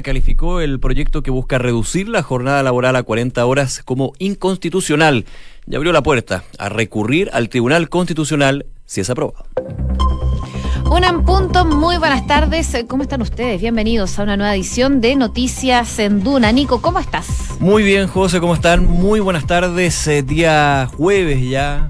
calificó el proyecto que busca reducir la jornada laboral a 40 horas como inconstitucional y abrió la puerta a recurrir al Tribunal Constitucional si es aprobado. Una en punto, muy buenas tardes. ¿Cómo están ustedes? Bienvenidos a una nueva edición de Noticias en Duna. Nico, ¿cómo estás? Muy bien, José, ¿cómo están? Muy buenas tardes. Eh, día jueves ya,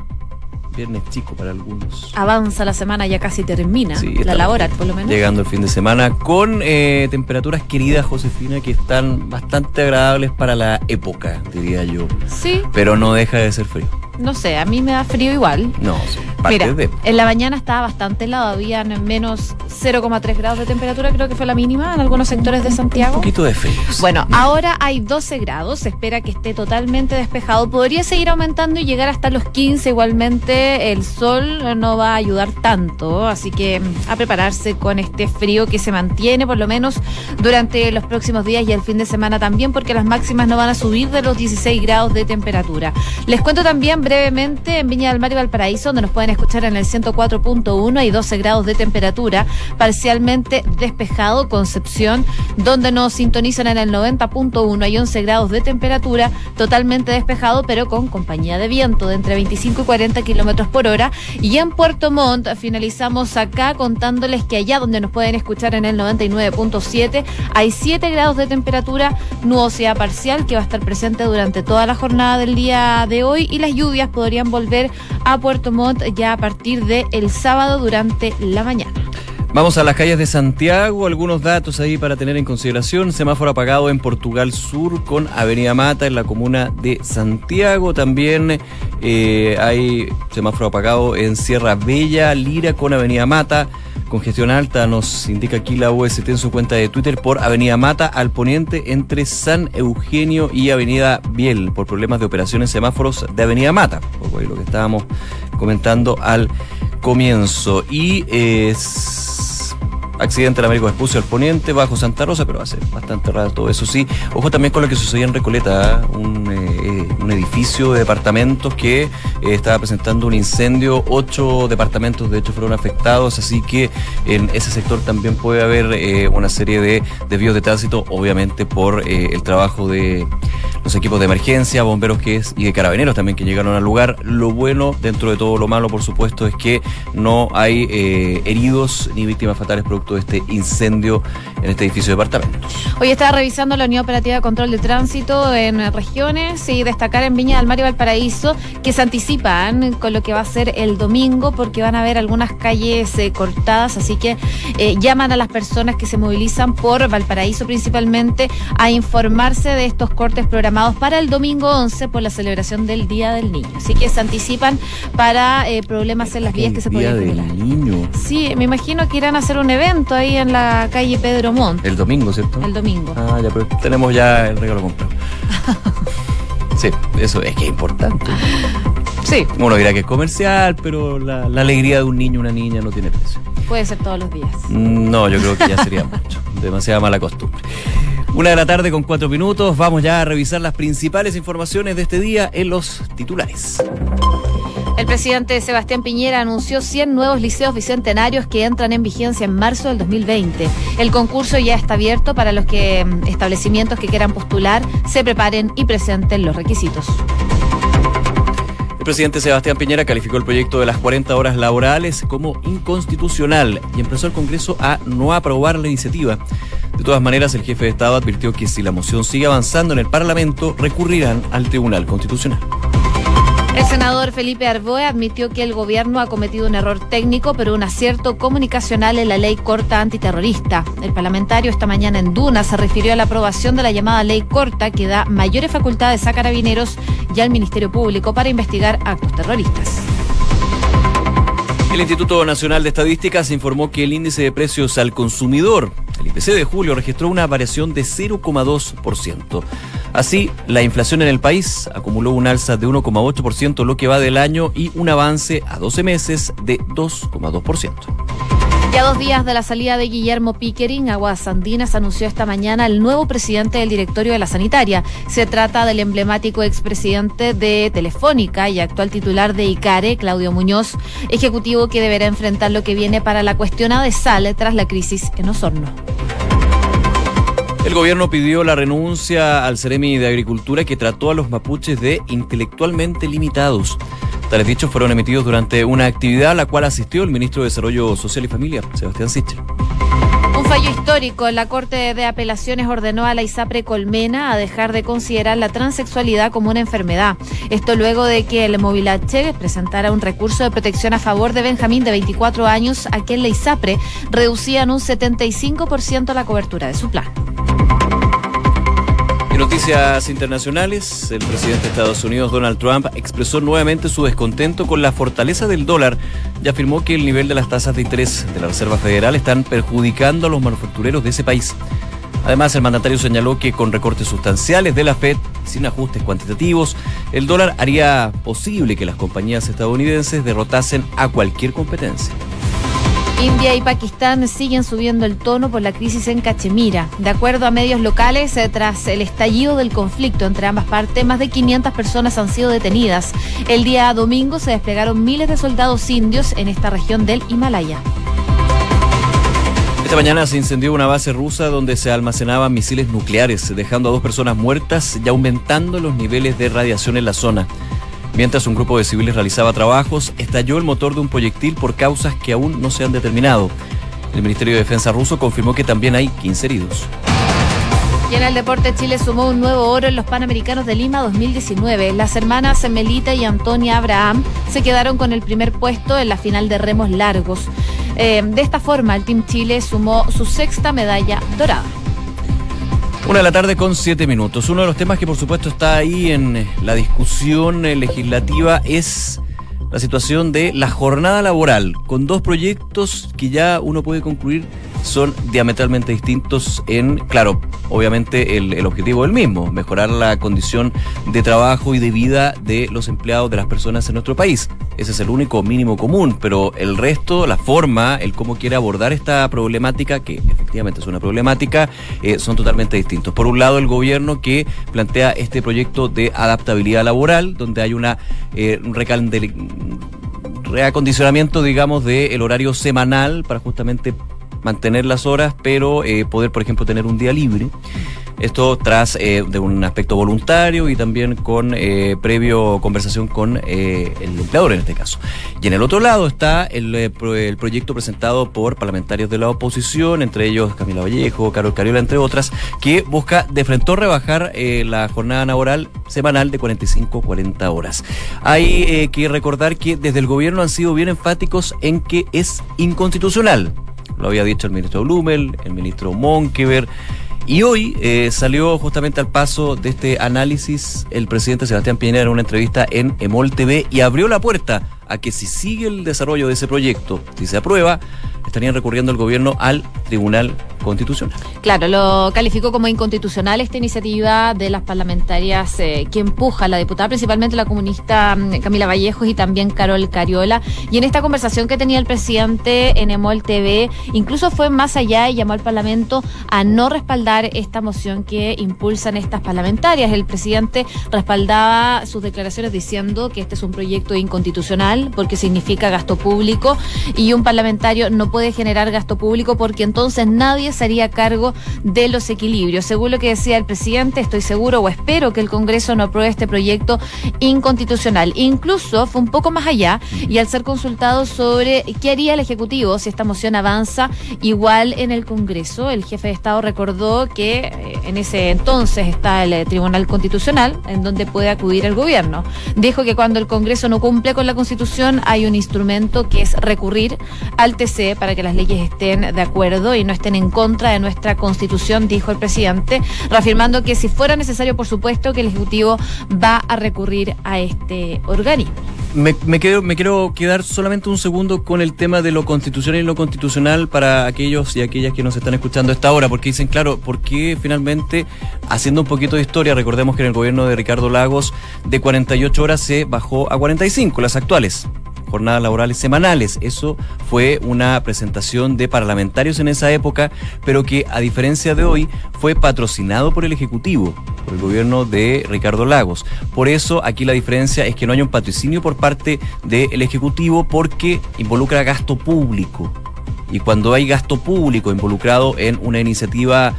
viernes chico para algunos. Avanza la semana, ya casi termina. la laboral, por lo menos. Llegando el fin de semana con eh, temperaturas queridas, Josefina, que están bastante agradables para la época, diría yo. Sí. Pero no deja de ser frío. No sé, a mí me da frío igual. No, sí. Mira, en la mañana estaba bastante helado, habían menos 0,3 grados de temperatura, creo que fue la mínima en algunos sectores de Santiago. Un poquito de frío. Bueno, ahora hay 12 grados, se espera que esté totalmente despejado. Podría seguir aumentando y llegar hasta los 15 igualmente. El sol no va a ayudar tanto, así que mm, a prepararse con este frío que se mantiene por lo menos durante los próximos días y el fin de semana también, porque las máximas no van a subir de los 16 grados de temperatura. Les cuento también brevemente en Viña del Mar y Valparaíso, donde nos pueden escuchar en el 104.1, hay 12 grados de temperatura, parcialmente despejado, Concepción, donde nos sintonizan en el 90.1, hay 11 grados de temperatura, totalmente despejado, pero con compañía de viento de entre 25 y 40 kilómetros por hora. Y en Puerto Montt finalizamos acá contándoles que allá donde nos pueden escuchar en el 99.7, hay 7 grados de temperatura, nubosidad parcial que va a estar presente durante toda la jornada del día de hoy y las lluvias podrían volver a Puerto Montt ya a partir del el sábado durante la mañana. Vamos a las calles de Santiago, algunos datos ahí para tener en consideración. Semáforo apagado en Portugal Sur con Avenida Mata en la comuna de Santiago. También eh, hay semáforo apagado en Sierra Bella, Lira con Avenida Mata. Congestión alta nos indica aquí la UST en su cuenta de Twitter por Avenida Mata al poniente entre San Eugenio y Avenida Biel por problemas de operaciones semáforos de Avenida Mata. Por lo que estábamos comentando al comienzo. Y es accidente en Américo Vespucio al poniente, bajo Santa Rosa, pero hace bastante raro todo eso. Sí, ojo también con lo que sucedía en Recoleta, ¿eh? un, eh, un, edificio de departamentos que eh, estaba presentando un incendio, ocho departamentos de hecho fueron afectados, así que en ese sector también puede haber una serie de desvíos de tránsito, obviamente por el trabajo de los equipos de emergencia, bomberos que es, y de carabineros también que llegaron al lugar. Lo bueno, dentro de todo lo malo, por supuesto, es que no hay heridos ni víctimas fatales producto de este incendio en este edificio de departamentos. Hoy estaba revisando la Unión Operativa de Control de Tránsito en regiones y destacar en Viña del Mar y Valparaíso que se anticipan con lo que va a ser el domingo porque van a haber algunas calles eh, cortadas, así que eh, llaman a las personas que se movilizan por Valparaíso principalmente a informarse de estos cortes programados para el domingo 11 por la celebración del Día del Niño. Así que se anticipan para eh, problemas en las vías que se pueden Día del Niño. Sí, me imagino que irán a hacer un evento ahí en la calle Pedro Montt. El domingo, ¿cierto? El domingo. Ah, ya, pero tenemos ya el regalo comprado. sí, eso es que es importante. Sí. Uno dirá que es comercial, pero la, alegría de un niño o una niña no tiene precio. Puede ser todos los días. Mm, no, yo creo que ya sería mucho. Demasiada mala costumbre. Una de la tarde con cuatro minutos. Vamos ya a revisar las principales informaciones de este día en los titulares. El presidente Sebastián Piñera anunció 100 nuevos liceos bicentenarios que entran en vigencia en marzo del 2020. El concurso ya está abierto para los que mm, establecimientos que quieran postular se preparen y presenten los requisitos. El presidente Sebastián Piñera calificó el proyecto de las 40 horas laborales como inconstitucional y empezó el Congreso a no aprobar la iniciativa. De todas maneras, el jefe de Estado advirtió que si la moción sigue avanzando en el Parlamento, recurrirán al Tribunal Constitucional. El senador Felipe Arboe admitió que el gobierno ha cometido un error técnico, pero un acierto comunicacional en la ley corta antiterrorista. El parlamentario esta mañana en Duna se refirió a la aprobación de la llamada ley corta que da mayores facultades a carabineros y al Ministerio Público para investigar actos terroristas. El Instituto Nacional de Estadísticas informó que el índice de precios al consumidor, el IPC de julio, registró una variación de 0,2%. Así, la inflación en el país acumuló un alza de 1,8% lo que va del año y un avance a 12 meses de 2,2%. Ya dos días de la salida de Guillermo Pickering, Aguas Andinas anunció esta mañana el nuevo presidente del directorio de la sanitaria. Se trata del emblemático expresidente de Telefónica y actual titular de ICARE, Claudio Muñoz, ejecutivo que deberá enfrentar lo que viene para la cuestionada de sal tras la crisis en Osorno. El gobierno pidió la renuncia al Ceremi de Agricultura que trató a los mapuches de intelectualmente limitados. Tales dichos fueron emitidos durante una actividad a la cual asistió el ministro de Desarrollo Social y Familia, Sebastián Sichel. Un fallo histórico. La Corte de Apelaciones ordenó a la ISAPRE Colmena a dejar de considerar la transexualidad como una enfermedad. Esto luego de que el Movilache presentara un recurso de protección a favor de Benjamín de 24 años, a quien la ISAPRE reducía en un 75% la cobertura de su plan. Noticias internacionales, el presidente de Estados Unidos, Donald Trump, expresó nuevamente su descontento con la fortaleza del dólar y afirmó que el nivel de las tasas de interés de la Reserva Federal están perjudicando a los manufactureros de ese país. Además, el mandatario señaló que con recortes sustanciales de la Fed, sin ajustes cuantitativos, el dólar haría posible que las compañías estadounidenses derrotasen a cualquier competencia. India y Pakistán siguen subiendo el tono por la crisis en Cachemira. De acuerdo a medios locales, eh, tras el estallido del conflicto entre ambas partes, más de 500 personas han sido detenidas. El día domingo se desplegaron miles de soldados indios en esta región del Himalaya. Esta mañana se incendió una base rusa donde se almacenaban misiles nucleares, dejando a dos personas muertas y aumentando los niveles de radiación en la zona. Mientras un grupo de civiles realizaba trabajos, estalló el motor de un proyectil por causas que aún no se han determinado. El Ministerio de Defensa ruso confirmó que también hay 15 heridos. Y en el deporte Chile sumó un nuevo oro en los Panamericanos de Lima 2019. Las hermanas Melita y Antonia Abraham se quedaron con el primer puesto en la final de remos largos. Eh, de esta forma, el Team Chile sumó su sexta medalla dorada. Una de la tarde con siete minutos. Uno de los temas que por supuesto está ahí en la discusión eh, legislativa es la situación de la jornada laboral, con dos proyectos que ya uno puede concluir son diametralmente distintos en, claro, obviamente el, objetivo es el mismo, mejorar la condición de trabajo y de vida de los empleados, de las personas en nuestro país. Ese es el único mínimo común, pero el resto, la forma, el cómo quiere abordar esta problemática, que efectivamente es una problemática, eh, son totalmente distintos. Por un lado, el gobierno que plantea este proyecto de adaptabilidad laboral, donde hay una eh, reacondicionamiento, digamos, del horario semanal para justamente mantener las horas, pero eh, poder, por ejemplo, tener un día libre. Esto tras eh, de un aspecto voluntario y también con eh, previo conversación con el empleador en este caso. Y en el otro lado está el, el, proyecto presentado por parlamentarios de la oposición, entre ellos Camila Vallejo, Carol Cariola, entre otras, que busca de frente rebajar la jornada laboral semanal de 45 40 horas. Hay que recordar que desde el gobierno han sido bien enfáticos en que es inconstitucional lo había dicho el ministro Blumel, el ministro Monkever. Y hoy eh, salió justamente al paso de este análisis el presidente Sebastián Piñera en una entrevista en Emol TV y abrió la puerta a que si sigue el desarrollo de ese proyecto, si se aprueba, estarían recurriendo el gobierno al Tribunal Constitucional. Claro, lo calificó como inconstitucional esta iniciativa de las parlamentarias eh, que empuja la diputada, principalmente la comunista mm, Camila Vallejos y también Carol Cariola. Y en esta conversación que tenía el presidente en Emol TV, incluso fue más allá y llamó al Parlamento a no respaldar esta moción que impulsan estas parlamentarias. El presidente respaldaba sus declaraciones diciendo que este es un proyecto inconstitucional porque significa gasto público y un parlamentario no puede generar gasto público porque entonces nadie se haría cargo de los equilibrios. Según lo que decía el presidente, estoy seguro o espero que el Congreso no apruebe este proyecto inconstitucional. Incluso fue un poco más allá y al ser consultado sobre qué haría el Ejecutivo si esta moción avanza igual en el Congreso, el jefe de Estado recordó que eh, en ese entonces está el eh, Tribunal Constitucional en donde puede acudir el gobierno. Dijo que cuando el Congreso no cumple con la Constitución hay un instrumento que es recurrir al TC para que las leyes estén de acuerdo y no estén en contra de nuestra Constitución, dijo el presidente, reafirmando que si fuera necesario, por supuesto, que el Ejecutivo va a recurrir a este organismo. Me, me, me quiero quedar solamente un segundo con el tema de lo constitucional y lo constitucional para aquellos y aquellas que nos están escuchando a esta hora, porque dicen, claro, ¿por qué finalmente, haciendo un poquito de historia, recordemos que en el gobierno de Ricardo Lagos de 48 horas se bajó a 45, las actuales jornadas laborales semanales. Eso fue una presentación de parlamentarios en esa época, pero que a diferencia de hoy fue patrocinado por el Ejecutivo, por el gobierno de Ricardo Lagos. Por eso aquí la diferencia es que no hay un patrocinio por parte del Ejecutivo porque involucra gasto público. Y cuando hay gasto público involucrado en una iniciativa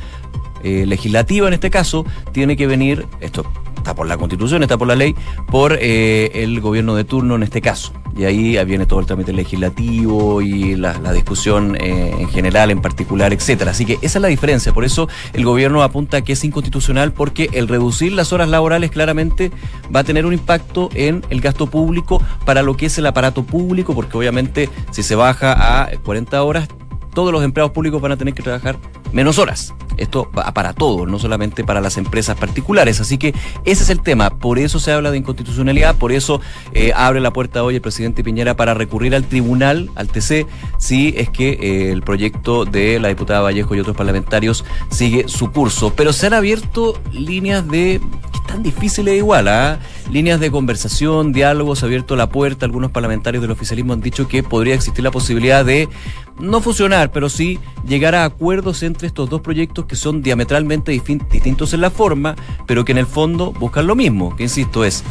eh, legislativa en este caso, tiene que venir, esto está por la constitución, está por la ley, por eh, el gobierno de turno en este caso. Y ahí viene todo el trámite legislativo y la, discusión eh, en general, en particular, etcétera. Así que esa es la diferencia. Por eso el gobierno apunta que es inconstitucional porque el reducir las horas laborales claramente va a tener un impacto en el gasto público para lo que es el aparato público, porque obviamente si se baja a 40 horas, todos los empleados públicos van a tener que trabajar menos horas. Esto va para todos, no solamente para las empresas particulares. Así que ese es el tema. Por eso se habla de inconstitucionalidad, por eso eh, abre la puerta hoy el presidente Piñera para recurrir al tribunal, al TC, si es que eh, el proyecto de la diputada Vallejo y otros parlamentarios sigue su curso. Pero se han abierto líneas de están difíciles igual, ¿ah? líneas de conversación, diálogos, se ha abierto la puerta. Algunos parlamentarios del oficialismo han dicho que podría existir la posibilidad de no fusionar, pero sí llegar a acuerdos entre estos dos proyectos que son diametralmente distintos en la forma, pero que en el fondo buscan lo mismo, que insisto es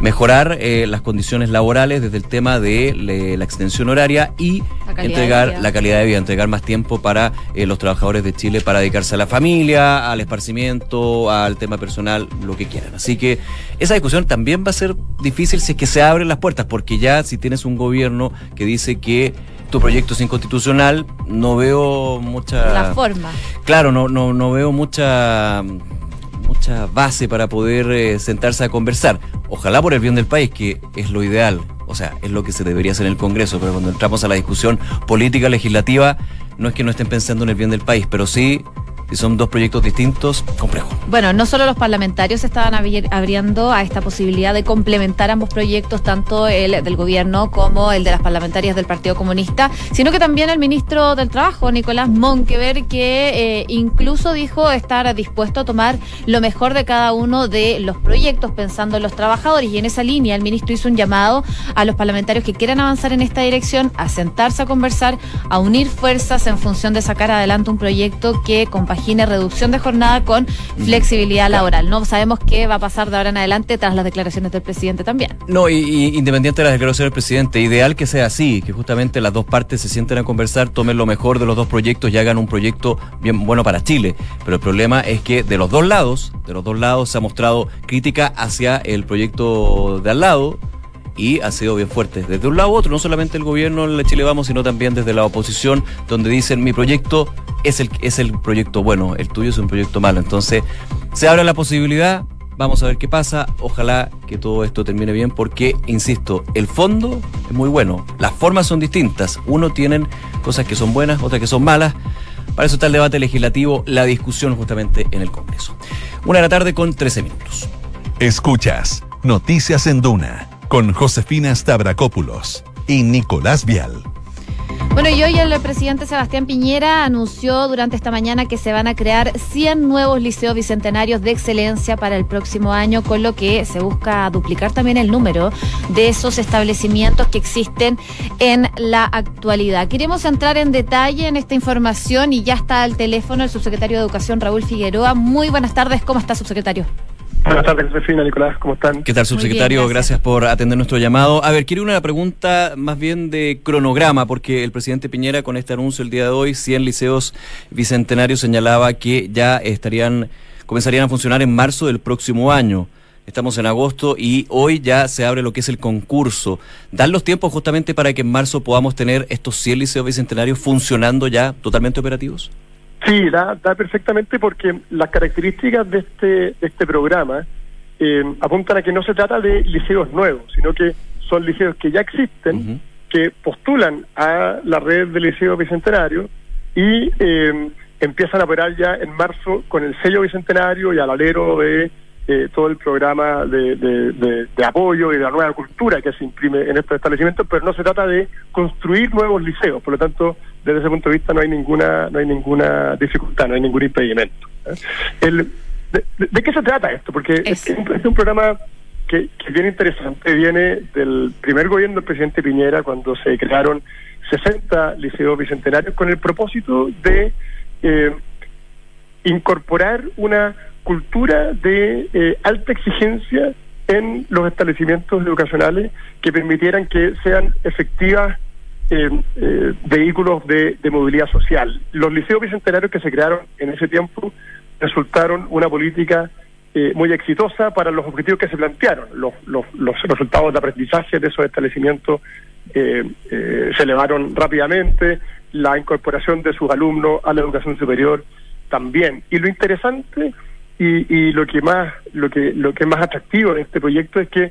mejorar eh, las condiciones laborales desde el tema de la extensión horaria y entregar la calidad de vida, entregar más tiempo para eh, los trabajadores de Chile para dedicarse a la familia, al esparcimiento, al tema personal, lo que quieran. Así que esa discusión también va a ser difícil si es que se abren las puertas, porque ya si tienes un gobierno que dice que tu proyecto es inconstitucional, no veo mucha... La forma. Claro, no, no, no veo mucha mucha base para poder eh, sentarse a conversar. Ojalá por el bien del país, que es lo ideal, o sea, es lo que se debería hacer en el Congreso, pero cuando entramos a la discusión política legislativa, no es que no estén pensando en el bien del país, pero sí si son dos proyectos distintos, complejo. Bueno, no solo los parlamentarios estaban abriendo a esta posibilidad de complementar ambos proyectos, tanto el del gobierno como el de las parlamentarias del Partido Comunista, sino que también el ministro del Trabajo, Nicolás Monkever, que eh, incluso dijo estar dispuesto a tomar lo mejor de cada uno de los proyectos, pensando en los trabajadores. Y en esa línea, el ministro hizo un llamado a los parlamentarios que quieran avanzar en esta dirección, a sentarse a conversar, a unir fuerzas en función de sacar adelante un proyecto que compagine reducción de jornada con flexibilidad laboral. No sabemos qué va a pasar de ahora en adelante tras las declaraciones del presidente también. No, y, independiente de las declaraciones del presidente, ideal que sea así, que justamente las dos partes se sienten a conversar, tomen lo mejor de los dos proyectos y hagan un proyecto bien bueno para Chile. Pero el problema es que de los dos lados, de los dos lados se ha mostrado crítica hacia el proyecto de al lado y ha sido bien fuerte. Desde un lado u otro, no solamente el gobierno de Chile Vamos, sino también desde la oposición, donde dicen mi proyecto es el, es el proyecto bueno, el tuyo es un proyecto malo. Entonces, se abre la posibilidad, vamos a ver qué pasa, ojalá que todo esto termine bien, porque, insisto, el fondo es muy bueno, las formas son distintas, uno tienen cosas que son buenas, otras que son malas. Para eso está el debate legislativo, la discusión justamente en el Congreso. Una de la tarde con 13 minutos. Escuchas Noticias en Duna con Josefina Stavrakopoulos y Nicolás Vial. Bueno, y hoy el presidente Sebastián Piñera anunció durante esta mañana que se van a crear 100 nuevos liceos bicentenarios de excelencia para el próximo año, con lo que se busca duplicar también el número de esos establecimientos que existen en la actualidad. Queremos entrar en detalle en esta información y ya está al teléfono el subsecretario de Educación, Raúl Figueroa. Muy buenas tardes, ¿cómo está, subsecretario? Buenas tardes, Josefina, Nicolás, ¿cómo están? ¿Qué tal, subsecretario? gracias. por atender nuestro llamado. A ver, quiero una pregunta más bien de cronograma, porque el presidente Piñera con este anuncio el día de hoy, 100 liceos bicentenarios, señalaba que ya estarían, comenzarían a funcionar en marzo del próximo año. Estamos en agosto y hoy ya se abre lo que es el concurso. ¿Dan los tiempos justamente para que en marzo podamos tener estos 100 liceos bicentenarios funcionando ya totalmente operativos? Sí, da, da perfectamente porque las características de este, de este programa eh, apuntan a que no se trata de liceos nuevos, sino que son liceos que ya existen, que postulan a la red de liceos bicentenario y eh, empiezan a operar ya en marzo con el sello bicentenario y al alero de eh, todo el programa de, de, apoyo y de la nueva cultura que se imprime en estos establecimientos, pero no se trata de construir nuevos liceos, por lo tanto, desde ese punto de vista no hay ninguna no hay ninguna dificultad, no hay ningún impedimento. ¿eh? El, de, qué se trata esto? Porque es, un, programa que, que es bien interesante, viene del primer gobierno del presidente Piñera cuando se crearon 60 liceos bicentenarios con el propósito de eh, incorporar una cultura de eh, alta exigencia en los establecimientos educacionales que permitieran que sean efectivas vehículos de, de movilidad social. Los liceos bicentenarios que se crearon en ese tiempo resultaron una política eh, muy exitosa para los objetivos que se plantearon. Los, los, los resultados de aprendizaje de esos establecimientos eh, eh, se elevaron rápidamente, la incorporación de sus alumnos a la educación superior también. Y lo interesante y, y lo que más lo que lo que es más atractivo de este proyecto es que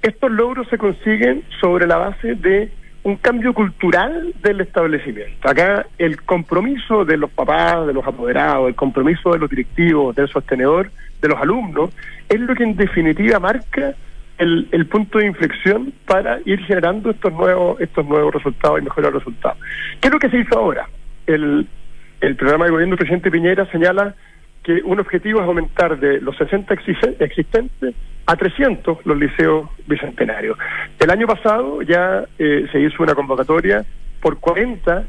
estos logros se consiguen sobre la base de un cambio cultural del establecimiento. Acá el compromiso de los papás, de los apoderados, el compromiso de los directivos, del sostenedor, de los alumnos, es lo que en definitiva marca el, el punto de inflexión para ir generando estos nuevos, estos nuevos resultados y mejorar resultados. ¿Qué es lo que se hizo ahora? El, el programa de gobierno del presidente Piñera señala que un objetivo es aumentar de los 60 existentes a 300 los liceos bicentenarios. El año pasado ya eh, se hizo una convocatoria por 40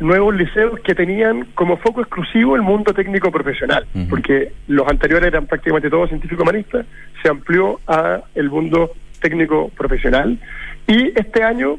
nuevos liceos que tenían como foco exclusivo el mundo técnico profesional, porque los anteriores eran prácticamente todos científicos humanistas, se amplió a el mundo técnico profesional y este año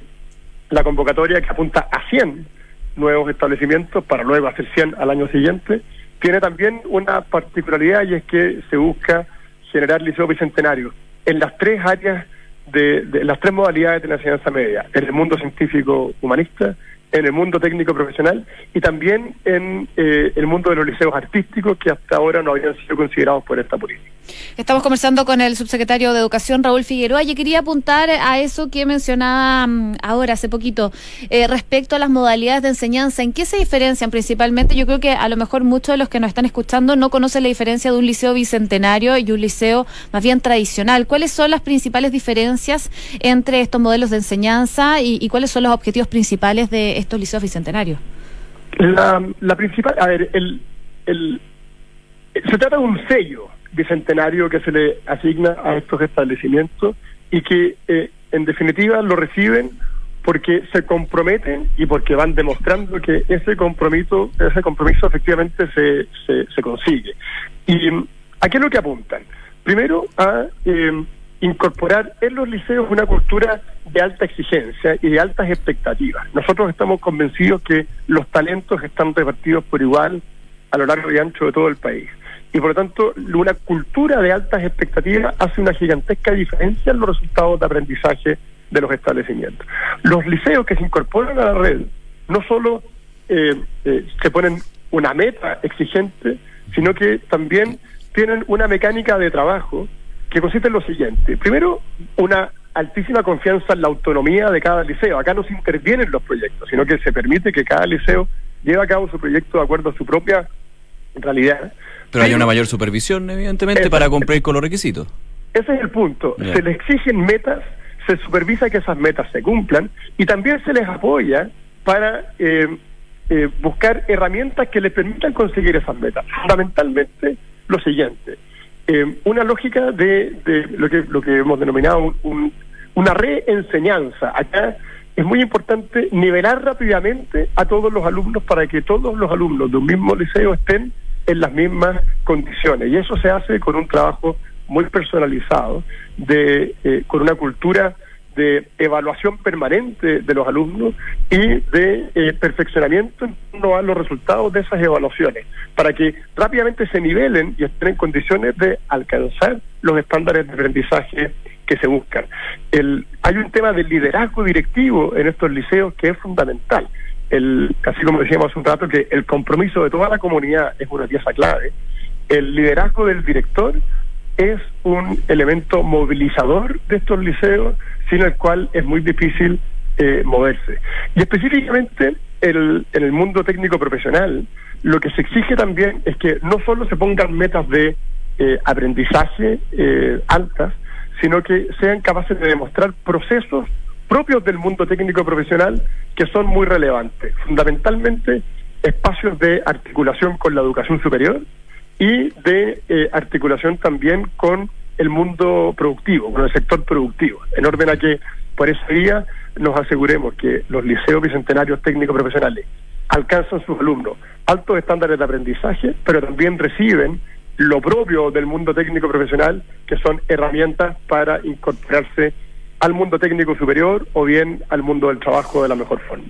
la convocatoria que apunta a 100 nuevos establecimientos para luego hacer 100 al año siguiente, tiene también una particularidad y es que se busca generar liceo bicentenario en las tres áreas de, de, las tres modalidades de la enseñanza media, en el mundo científico humanista, en el mundo técnico profesional y también en eh, el mundo de los liceos artísticos que hasta ahora no habían sido considerados por esta política. Estamos conversando con el subsecretario de Educación, Raúl Figueroa, y quería apuntar a eso que mencionaba mm, ahora, hace poquito, eh, respecto a las modalidades de enseñanza. ¿En qué se diferencian principalmente? Yo creo que a lo mejor muchos de los que nos están escuchando no conocen la diferencia de un liceo bicentenario y un liceo más bien tradicional. ¿Cuáles son las principales diferencias entre estos modelos de enseñanza y, y cuáles son los objetivos principales de estos liceos bicentenarios? La, la principal, a ver, el, el, se trata de un sello bicentenario que se le asigna a estos establecimientos y que eh, en definitiva lo reciben porque se comprometen y porque van demostrando que ese compromiso ese compromiso efectivamente se, se, consigue. ¿Y a qué es lo que apuntan? Primero a eh, incorporar en los liceos una cultura de alta exigencia y de altas expectativas. Nosotros estamos convencidos que los talentos están repartidos por igual a lo largo y ancho de todo el país y por lo tanto una cultura de altas expectativas hace una gigantesca diferencia en los resultados de aprendizaje de los establecimientos. Los liceos que se incorporan a la red no solo eh, eh, se ponen una meta exigente, sino que también tienen una mecánica de trabajo que consiste en lo siguiente. Primero, una altísima confianza en la autonomía de cada liceo. Acá no se intervienen los proyectos, sino que se permite que cada liceo lleve a cabo su proyecto de acuerdo a su propia realidad. Pero hay una mayor supervisión, evidentemente, para cumplir con los requisitos. Ese es el punto. Se les exigen metas, se supervisa que esas metas se cumplan y también se les apoya para eh, eh, buscar herramientas que les permitan conseguir esas metas. Fundamentalmente, lo siguiente. Eh, una lógica de, de, lo que lo que hemos denominado un, una reenseñanza. Acá es muy importante nivelar rápidamente a todos los alumnos para que todos los alumnos de un mismo liceo estén en las mismas condiciones. Y eso se hace con un trabajo muy personalizado, de eh, con una cultura de evaluación permanente de los alumnos y de eh, perfeccionamiento en torno a los resultados de esas evaluaciones, para que rápidamente se nivelen y estén en condiciones de alcanzar los estándares de aprendizaje que se buscan. El, hay un tema del liderazgo directivo en estos liceos que es fundamental el, así como decíamos hace un rato, que el compromiso de toda la comunidad es una pieza clave. El liderazgo del director es un elemento movilizador de estos liceos, sin el cual es muy difícil eh, moverse. Y específicamente el, en el mundo técnico profesional, lo que se exige también es que no solo se pongan metas de eh, aprendizaje eh, altas, sino que sean capaces de demostrar procesos propios del mundo técnico profesional que son muy relevantes. Fundamentalmente, espacios de articulación con la educación superior y de eh, articulación también con el mundo productivo, con el sector productivo, en orden a que por esa vía nos aseguremos que los liceos bicentenarios técnicos profesionales alcanzan sus alumnos altos estándares de aprendizaje, pero también reciben lo propio del mundo técnico profesional, que son herramientas para incorporarse al mundo técnico superior o bien al mundo del trabajo de la mejor forma.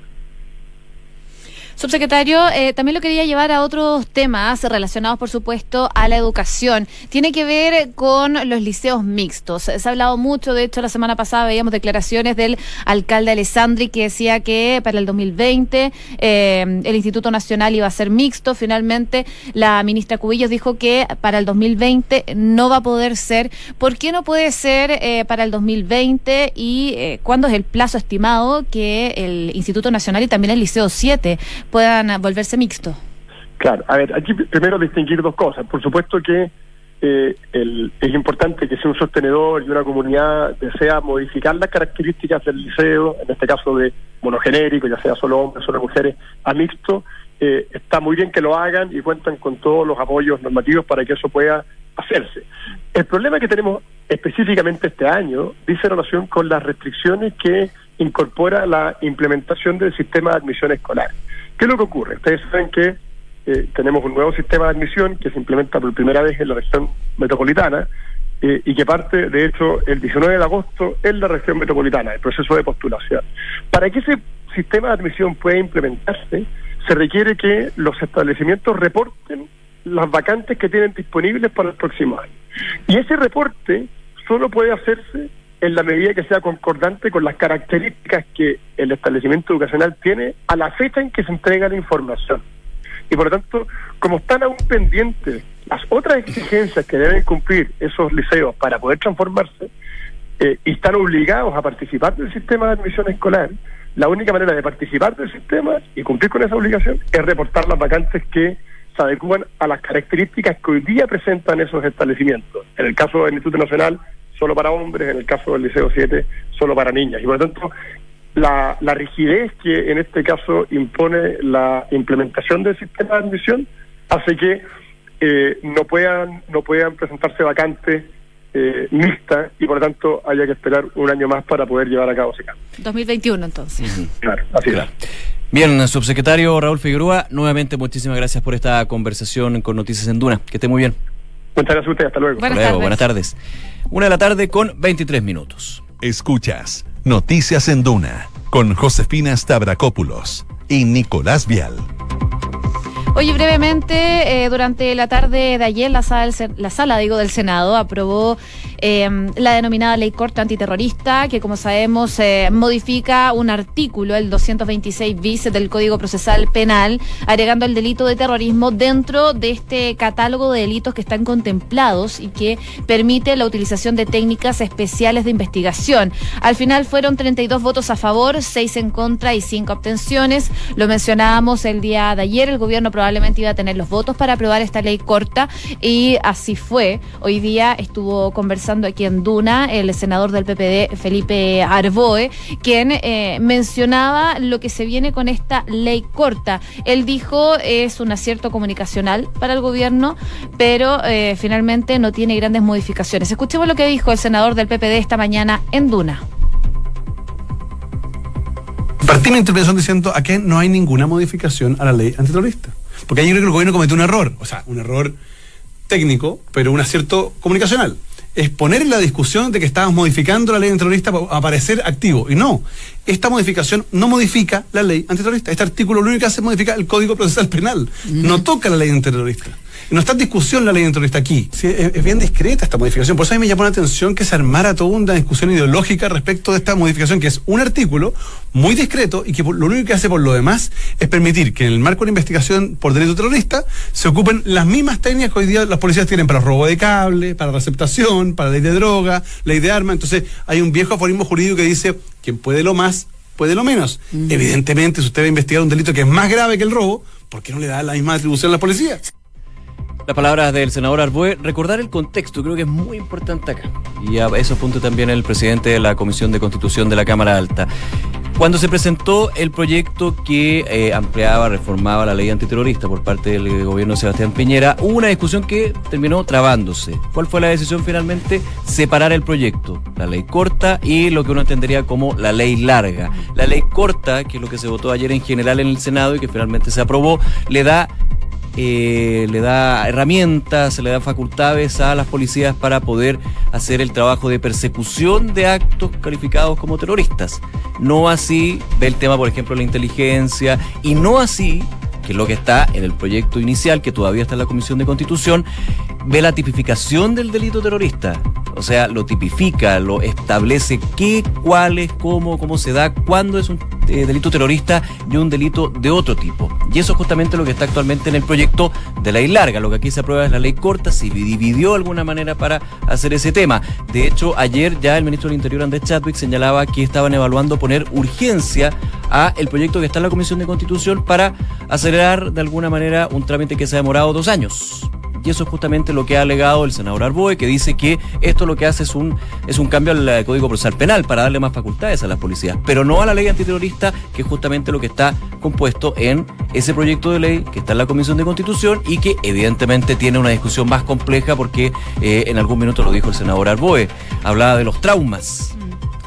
Subsecretario, eh, también lo quería llevar a otros temas relacionados, por supuesto, a la educación. Tiene que ver con los liceos mixtos. Se ha hablado mucho, de hecho, la semana pasada veíamos declaraciones del alcalde Alessandri que decía que para el 2020 eh, el Instituto Nacional iba a ser mixto. Finalmente, la ministra Cubillos dijo que para el 2020 no va a poder ser. ¿Por qué no puede ser eh, para el 2020 y cuándo es el plazo estimado que el Instituto Nacional y también el Liceo 7 puedan volverse mixtos. Claro, a ver, aquí primero distinguir dos cosas. Por supuesto que eh, es importante que sea un sostenedor y una comunidad desea modificar las características del liceo, en este caso de monogenérico, ya sea solo hombres, solo mujeres, a mixto. Eh, está muy bien que lo hagan y cuentan con todos los apoyos normativos para que eso pueda hacerse. El problema que tenemos específicamente este año dice relación con las restricciones que incorpora la implementación del sistema de admisión escolar. ¿Qué es lo que ocurre? Ustedes saben que eh, tenemos un nuevo sistema de admisión que se implementa por primera vez en la región metropolitana eh, y que parte, de hecho, el 19 de agosto en la región metropolitana, el proceso de postulación. Para que ese sistema de admisión pueda implementarse, se requiere que los establecimientos reporten las vacantes que tienen disponibles para el próximo año. Y ese reporte solo puede hacerse en la medida que sea concordante con las características que el establecimiento educacional tiene a la fecha en que se entrega la información. Y por lo tanto, como están aún pendientes las otras exigencias que deben cumplir esos liceos para poder transformarse, eh, y están obligados a participar del sistema de admisión escolar, la única manera de participar del sistema y cumplir con esa obligación es reportar las vacantes que se adecuan a las características que hoy día presentan esos establecimientos. En el caso del Instituto Nacional, solo para hombres, en el caso del Liceo 7, solo para niñas. Y por lo tanto, la, la rigidez que en este caso impone la implementación del sistema de admisión hace que eh, no puedan no puedan presentarse vacantes eh, mixtas y por lo tanto haya que esperar un año más para poder llevar a cabo ese cambio. 2021 entonces. Claro, así es. Bien, subsecretario Raúl Figueroa, nuevamente muchísimas gracias por esta conversación con Noticias en Duna. Que esté muy bien. Muchas gracias a usted, hasta luego. Buenas hasta luego, buenas tardes. Una de la tarde con 23 minutos. Escuchas Noticias en Duna con Josefina Stavrakopoulos y Nicolás Vial. Oye, brevemente, eh, durante la tarde de ayer, la sala, la sala digo, del Senado aprobó Em, la denominada Ley Corta Antiterrorista, que como sabemos eh, modifica un artículo, el 226 bis del Código Procesal Penal, agregando el delito de terrorismo dentro de este catálogo de delitos que están contemplados y que permite la utilización de técnicas especiales de investigación. Al final fueron 32 votos a favor, 6 en contra y 5 abstenciones. Lo mencionábamos el día de ayer, el gobierno probablemente iba a tener los votos para aprobar esta ley corta y así fue. Hoy día estuvo conversando aquí en Duna el senador del PPD, Felipe Arboe, quien eh, mencionaba lo que se viene con esta ley corta. Él dijo es un acierto comunicacional para el gobierno, pero eh, finalmente no tiene grandes modificaciones. Escuchemos lo que dijo el senador del PPD esta mañana en Duna. Partí mi intervención diciendo a que no hay ninguna modificación a la ley antiterrorista. Porque ahí creo que el gobierno cometió un error, o sea, un error técnico, pero un acierto comunicacional es poner en la discusión de que estamos modificando la ley antiterrorista para aparecer activo. Y no, esta modificación no modifica la ley antiterrorista. Este artículo lo único que hace es modificar el Código Procesal Penal. No toca la ley antiterrorista. No está en discusión la ley antiterrorista aquí. es, bien discreta esta modificación. Por eso a mí me llamó la atención que se armara toda una discusión ideológica respecto de esta modificación, que es un artículo muy discreto y que lo único que hace por lo demás es permitir que en el marco de la investigación por delito terrorista se ocupen las mismas técnicas que hoy día las policías tienen para robo de cable, para receptación, para ley de droga, ley de arma. Entonces hay un viejo aforismo jurídico que dice quien puede lo más puede lo menos. Evidentemente, si usted va a investigar un delito que es más grave que el robo, ¿por qué no le da la misma atribución a la policía? Las palabras del senador Arbué, recordar el contexto, creo que es muy importante acá. Y a eso apunta también el presidente de la Comisión de Constitución de la Cámara Alta. Cuando se presentó el proyecto que eh, ampliaba, reformaba la ley antiterrorista por parte del gobierno de Sebastián Piñera, hubo una discusión que terminó trabándose. ¿Cuál fue la decisión finalmente? Separar el proyecto, la ley corta y lo que uno entendería como la ley larga. La ley corta, que es lo que se votó ayer en general en el Senado y que finalmente se aprobó, le da eh, le da herramientas, le da facultades a las policías para poder hacer el trabajo de persecución de actos calificados como terroristas. No así ve el tema, por ejemplo, la inteligencia y no así que es lo que está en el proyecto inicial, que todavía está en la Comisión de Constitución, ve la tipificación del delito terrorista. O sea, lo tipifica, lo establece qué, cuáles, cómo, cómo se da, cuándo es un eh, delito terrorista y un delito de otro tipo. Y eso es justamente lo que está actualmente en el proyecto de ley larga. Lo que aquí se aprueba es la ley corta, se dividió alguna manera para hacer ese tema. De hecho, ayer ya el ministro del Interior, Andrés Chadwick, señalaba que estaban evaluando poner urgencia a el proyecto que está en la Comisión de Constitución para acelerar de alguna manera un trámite que se ha demorado dos años. Y eso es justamente lo que ha alegado el senador Arboe, que dice que esto lo que hace es un, es un cambio al eh, Código Procesal Penal para darle más facultades a las policías, pero no a la ley antiterrorista, que es justamente lo que está compuesto en ese proyecto de ley que está en la Comisión de Constitución y que evidentemente tiene una discusión más compleja porque eh, en algún minuto lo dijo el senador Arboe, hablaba de los traumas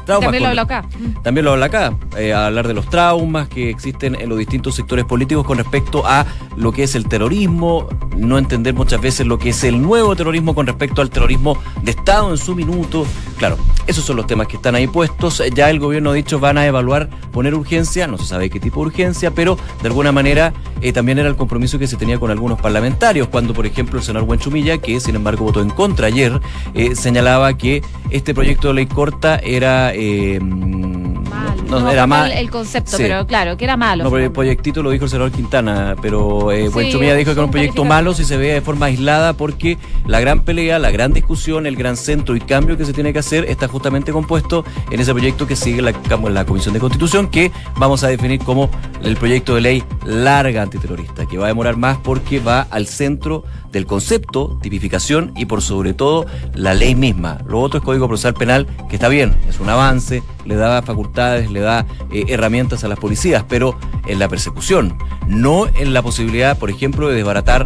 también lo habla acá. También lo habla acá. Eh, hablar de los traumas que existen en los distintos sectores políticos con respecto a lo que es el terrorismo, no entender muchas veces lo que es el nuevo terrorismo con respecto al terrorismo de Estado en su minuto. Claro, esos son los temas que están ahí puestos. Ya el gobierno ha dicho van a evaluar poner urgencia, no se sabe qué tipo de urgencia, pero de alguna manera eh, también era el compromiso que se tenía con algunos parlamentarios, cuando por ejemplo el senador Buenchumilla, que sin embargo votó en contra ayer, eh, señalaba que este proyecto de ley corta era eh, no, era mal el concepto, pero claro, que era malo. No, pero el proyectito lo dijo el senador Quintana, pero eh, dijo que era un proyecto malo si se ve de forma aislada porque la gran pelea, la gran discusión, el gran centro y cambio que se tiene que hacer está justamente compuesto en ese proyecto que sigue la, la Comisión de Constitución que vamos a definir como el proyecto de ley larga antiterrorista, que va a demorar más porque va al centro del concepto, tipificación y por sobre todo la ley misma. Lo otro es Código Procesal Penal, que está bien, es un avance, le da facultades, le da eh, herramientas a las policías, pero en la persecución, no en la posibilidad, por ejemplo, de desbaratar